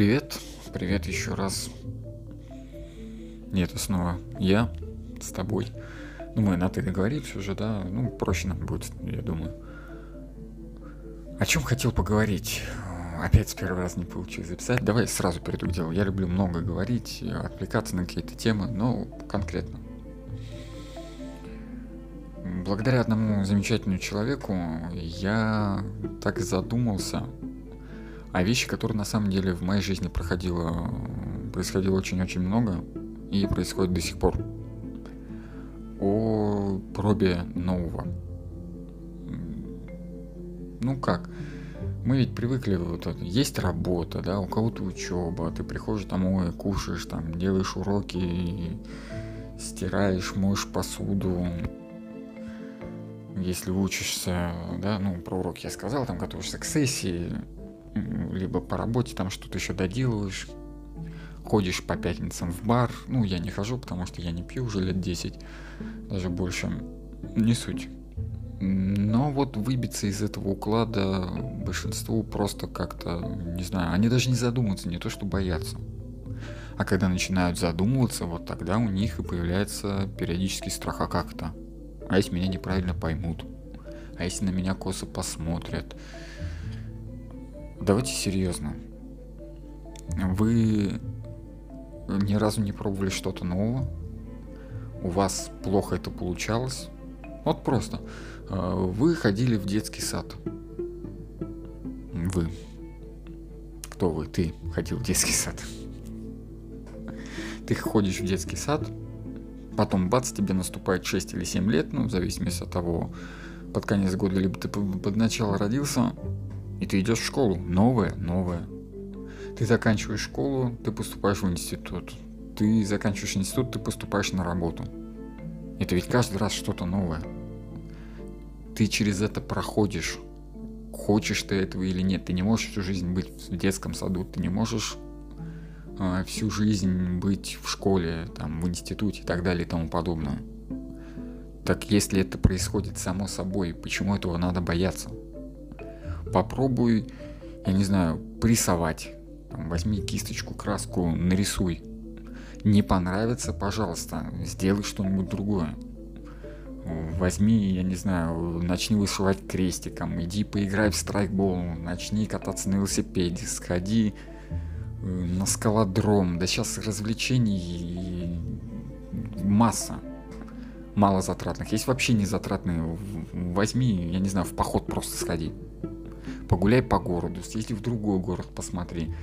Привет, привет еще раз. Нет, снова я с тобой. Ну, мы на ты договорились уже, да? Ну, проще нам будет, я думаю. О чем хотел поговорить? Опять с первого раза не получилось записать. Давай сразу перейду к делу. Я люблю много говорить, отвлекаться на какие-то темы, но конкретно. Благодаря одному замечательному человеку я так задумался а вещи, которые на самом деле в моей жизни проходило, происходило очень-очень много и происходит до сих пор. О пробе нового. Ну как? Мы ведь привыкли, вот есть работа, да, у кого-то учеба, ты приходишь домой, кушаешь, там, делаешь уроки, стираешь, моешь посуду, если учишься, да, ну, про уроки я сказал, там готовишься к сессии, либо по работе там что-то еще доделываешь, ходишь по пятницам в бар. Ну, я не хожу, потому что я не пью уже лет 10, даже больше. Не суть. Но вот выбиться из этого уклада большинству просто как-то, не знаю, они даже не задумываются, не то что боятся. А когда начинают задумываться, вот тогда у них и появляется периодический страх, а как то А если меня неправильно поймут? А если на меня косо посмотрят? Давайте серьезно. Вы ни разу не пробовали что-то нового? У вас плохо это получалось? Вот просто. А, вы ходили в детский сад. Вы. Кто вы? Ты ходил в детский сад. Ты ходишь в детский сад, потом бац, тебе наступает 6 или 7 лет, ну, в зависимости от того, под конец года, либо ты под начало родился, и ты идешь в школу, новое, новое. Ты заканчиваешь школу, ты поступаешь в институт. Ты заканчиваешь институт, ты поступаешь на работу. Это ведь каждый раз что-то новое. Ты через это проходишь. Хочешь ты этого или нет. Ты не можешь всю жизнь быть в детском саду. Ты не можешь э, всю жизнь быть в школе, там, в институте и так далее и тому подобное. Так если это происходит само собой, почему этого надо бояться? Попробуй, я не знаю, порисовать. Там, возьми кисточку, краску, нарисуй. Не понравится, пожалуйста, сделай что-нибудь другое. Возьми, я не знаю, начни вышивать крестиком, иди поиграй в страйкбол, начни кататься на велосипеде, сходи э, на скалодром. Да сейчас развлечений масса мало затратных. Есть вообще не затратные. Возьми, я не знаю, в поход просто сходи погуляй по городу, съезди в другой город, посмотри.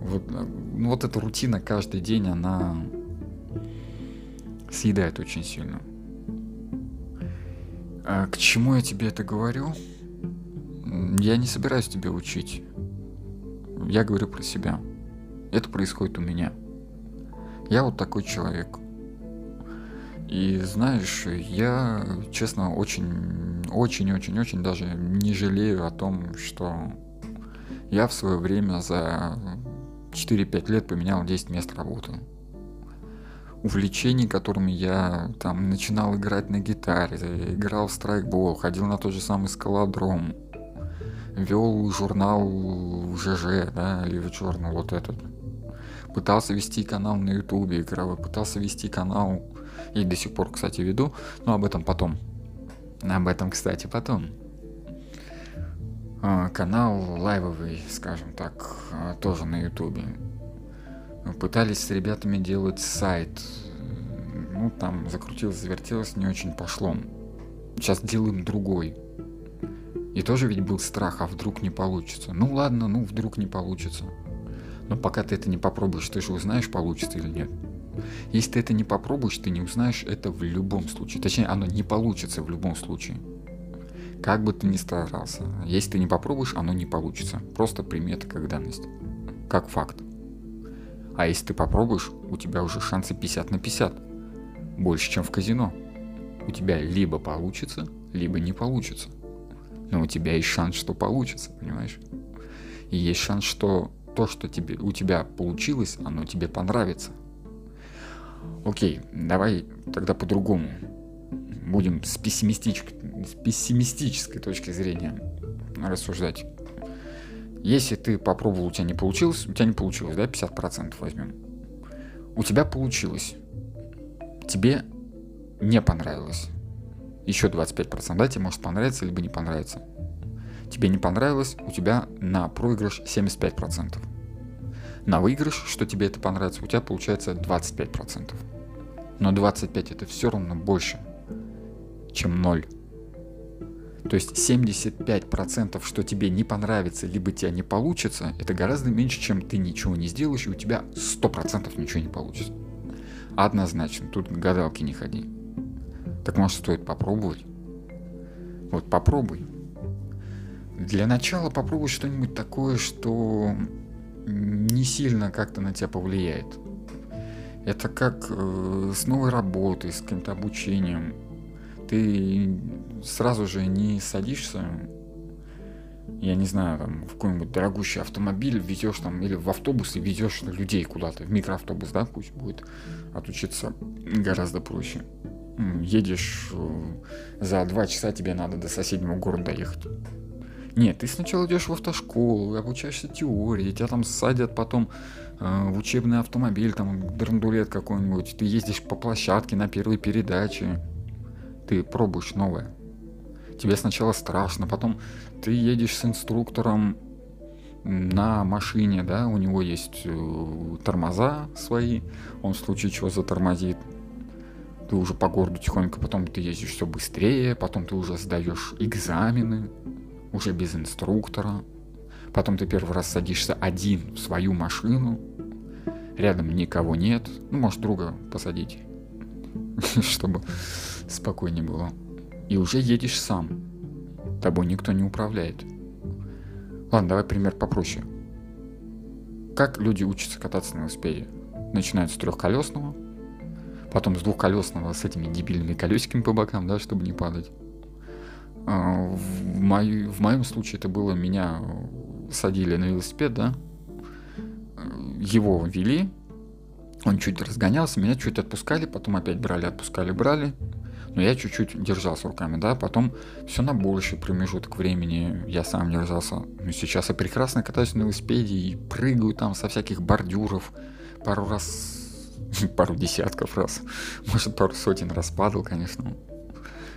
Вот, ну, вот эта рутина каждый день, она съедает очень сильно. А к чему я тебе это говорю? Я не собираюсь тебя учить. Я говорю про себя. Это происходит у меня. Я вот такой человек. И знаешь, я, честно, очень, очень, очень, очень даже не жалею о том, что я в свое время за 4-5 лет поменял 10 мест работы. Увлечений, которыми я там начинал играть на гитаре, играл в страйкбол, ходил на тот же самый скалодром, вел журнал ЖЖ, да, или Journal вот этот. Пытался вести канал на ютубе игровой, пытался вести канал и до сих пор, кстати, веду, но об этом потом. Об этом, кстати, потом. А, канал лайвовый, скажем так, а, тоже на ютубе. Пытались с ребятами делать сайт. Ну, там закрутилось, завертелось, не очень пошло. Сейчас делаем другой. И тоже ведь был страх, а вдруг не получится. Ну ладно, ну вдруг не получится. Но пока ты это не попробуешь, ты же узнаешь, получится или нет. Если ты это не попробуешь, ты не узнаешь это в любом случае. Точнее, оно не получится в любом случае. Как бы ты ни старался. Если ты не попробуешь, оно не получится. Просто прими это как данность. Как факт. А если ты попробуешь, у тебя уже шансы 50 на 50. Больше, чем в казино. У тебя либо получится, либо не получится. Но у тебя есть шанс, что получится, понимаешь? И есть шанс, что то, что тебе, у тебя получилось, оно тебе понравится. Окей, давай тогда по-другому. Будем с, пессимистич... с пессимистической точки зрения рассуждать. Если ты попробовал, у тебя не получилось, у тебя не получилось, да, 50% возьмем. У тебя получилось. Тебе не понравилось. Еще 25%, да, тебе может понравиться, либо не понравится. Тебе не понравилось, у тебя на проигрыш 75%. На выигрыш, что тебе это понравится, у тебя получается 25%. Но 25 это все равно больше, чем 0. То есть 75% что тебе не понравится, либо тебя не получится, это гораздо меньше, чем ты ничего не сделаешь, и у тебя 100% ничего не получится. Однозначно, тут гадалки не ходи. Так может стоит попробовать? Вот попробуй. Для начала попробуй что-нибудь такое, что не сильно как-то на тебя повлияет. Это как э, с новой работой, с каким-то обучением ты сразу же не садишься, я не знаю, там, в какой-нибудь дорогущий автомобиль везешь там, или в автобус и везешь людей куда-то, в микроавтобус, да, пусть будет отучиться гораздо проще. Едешь э, за два часа, тебе надо до соседнего города доехать. Нет, ты сначала идешь в автошколу, обучаешься теории, тебя там садят потом э, в учебный автомобиль, там драндулет какой-нибудь, ты ездишь по площадке на первой передаче, ты пробуешь новое. Тебе сначала страшно, потом ты едешь с инструктором на машине, да, у него есть э, тормоза свои, он в случае чего затормозит. Ты уже по городу тихонько, потом ты ездишь все быстрее, потом ты уже сдаешь экзамены, уже без инструктора. Потом ты первый раз садишься один в свою машину, рядом никого нет, ну, может, друга посадить, чтобы спокойнее было. И уже едешь сам. Тобой никто не управляет. Ладно, давай пример попроще. Как люди учатся кататься на велосипеде? Начинают с трехколесного, потом с двухколесного с этими дебильными колесиками по бокам, да, чтобы не падать. А, в, мою, в моем случае это было, меня садили на велосипед, да, его вели, он чуть разгонялся, меня чуть отпускали, потом опять брали, отпускали, брали, но я чуть-чуть держался руками, да, потом все на больший промежуток времени я сам держался. Ну, сейчас я прекрасно катаюсь на велосипеде и прыгаю там со всяких бордюров пару раз, пару десятков раз, может пару сотен раз падал, конечно.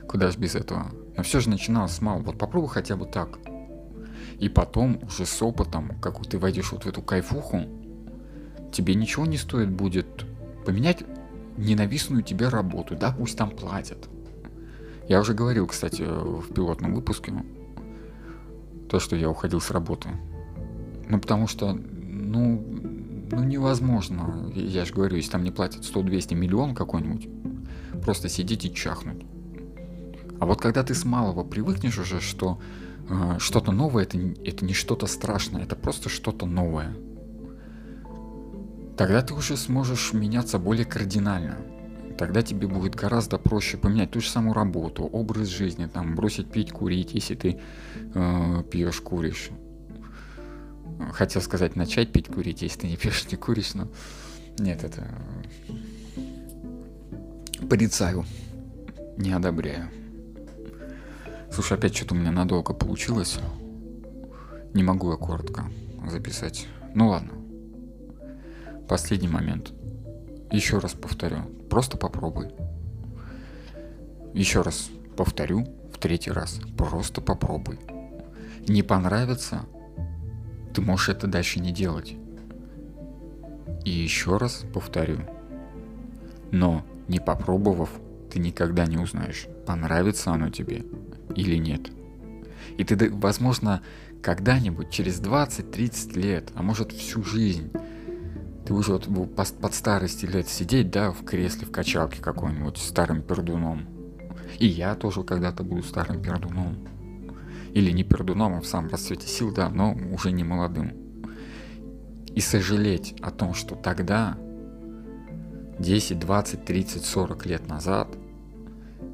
Куда же без этого? Но все же начиналось с малого. Вот попробуй хотя бы так. И потом уже с опытом, как ты войдешь вот в эту кайфуху, тебе ничего не стоит будет поменять ненавистную тебе работу, да, пусть там платят. Я уже говорил, кстати, в пилотном выпуске, то, что я уходил с работы. Ну, потому что, ну, ну невозможно. Я же говорю, если там не платят 100-200 миллион какой-нибудь, просто сидеть и чахнуть. А вот когда ты с малого привыкнешь уже, что э, что-то новое это, это не что-то страшное, это просто что-то новое тогда ты уже сможешь меняться более кардинально. Тогда тебе будет гораздо проще поменять ту же самую работу, образ жизни, там, бросить пить, курить, если ты э, пьешь, куришь. Хотел сказать начать пить, курить, если ты не пьешь, не куришь, но нет, это порицаю, не одобряю. Слушай, опять что-то у меня надолго получилось. Не могу я коротко записать. Ну ладно. Последний момент. Еще раз повторю. Просто попробуй. Еще раз повторю в третий раз. Просто попробуй. Не понравится, ты можешь это дальше не делать. И еще раз повторю. Но не попробовав, ты никогда не узнаешь, понравится оно тебе или нет. И ты, возможно, когда-нибудь через 20-30 лет, а может всю жизнь, ты уже вот под старости лет сидеть, да, в кресле, в качалке какой-нибудь старым пердуном. И я тоже когда-то буду старым пердуном. Или не пердуном, а в самом расцвете сил, да, но уже не молодым. И сожалеть о том, что тогда, 10, 20, 30, 40 лет назад,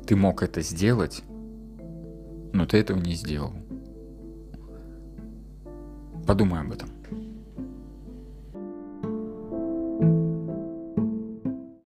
ты мог это сделать, но ты этого не сделал. Подумай об этом.